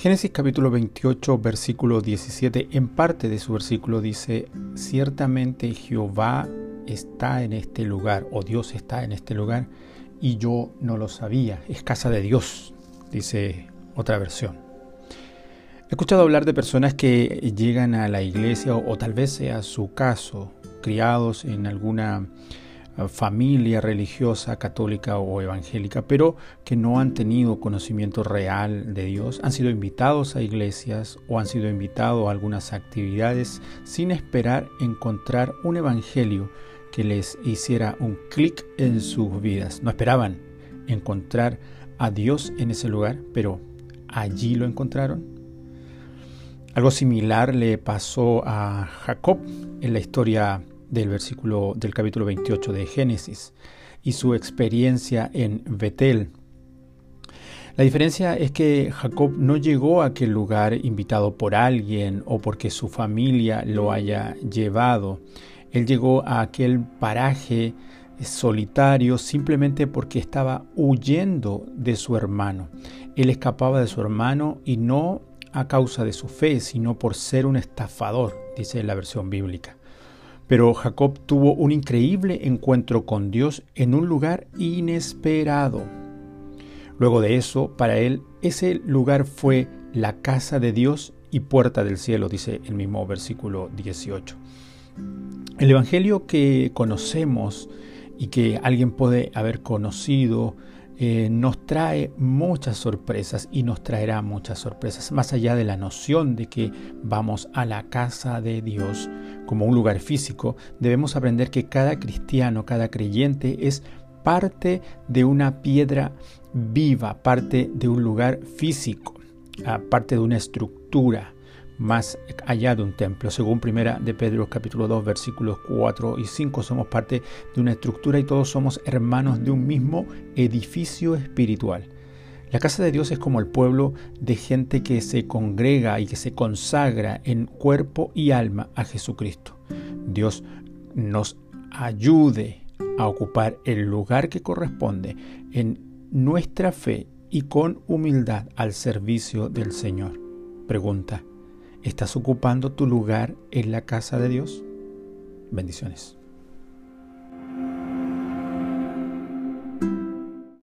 Génesis capítulo 28, versículo 17, en parte de su versículo dice, ciertamente Jehová está en este lugar, o Dios está en este lugar, y yo no lo sabía. Es casa de Dios, dice otra versión. He escuchado hablar de personas que llegan a la iglesia, o, tal vez sea su caso, criados en alguna familia religiosa católica o evangélica, pero que no han tenido conocimiento real de Dios, han sido invitados a iglesias o han sido invitados a algunas actividades sin esperar encontrar un evangelio que les hiciera un clic en sus vidas. No esperaban encontrar a Dios en ese lugar, pero allí lo encontraron. Algo similar le pasó a Jacob en la historia del versículo del capítulo 28 de Génesis y su experiencia en Betel. La diferencia es que Jacob no llegó a aquel lugar invitado por alguien o porque su familia lo haya llevado. Él llegó a aquel paraje solitario simplemente porque estaba huyendo de su hermano. Él escapaba de su hermano y no a causa de su fe, sino por ser un estafador, dice la versión bíblica. Pero Jacob tuvo un increíble encuentro con Dios en un lugar inesperado. Luego de eso, para él, ese lugar fue la casa de Dios y puerta del cielo, dice el mismo versículo 18. El Evangelio que conocemos y que alguien puede haber conocido eh, nos trae muchas sorpresas y nos traerá muchas sorpresas, más allá de la noción de que vamos a la casa de Dios como un lugar físico, debemos aprender que cada cristiano, cada creyente es parte de una piedra viva, parte de un lugar físico, ah, parte de una estructura más allá de un templo. Según primera de Pedro capítulo 2 versículos 4 y 5 somos parte de una estructura y todos somos hermanos de un mismo edificio espiritual. La casa de Dios es como el pueblo de gente que se congrega y que se consagra en cuerpo y alma a Jesucristo. Dios nos ayude a ocupar el lugar que corresponde en nuestra fe y con humildad al servicio del Señor. Pregunta, ¿Estás ocupando tu lugar en la casa de Dios? Bendiciones.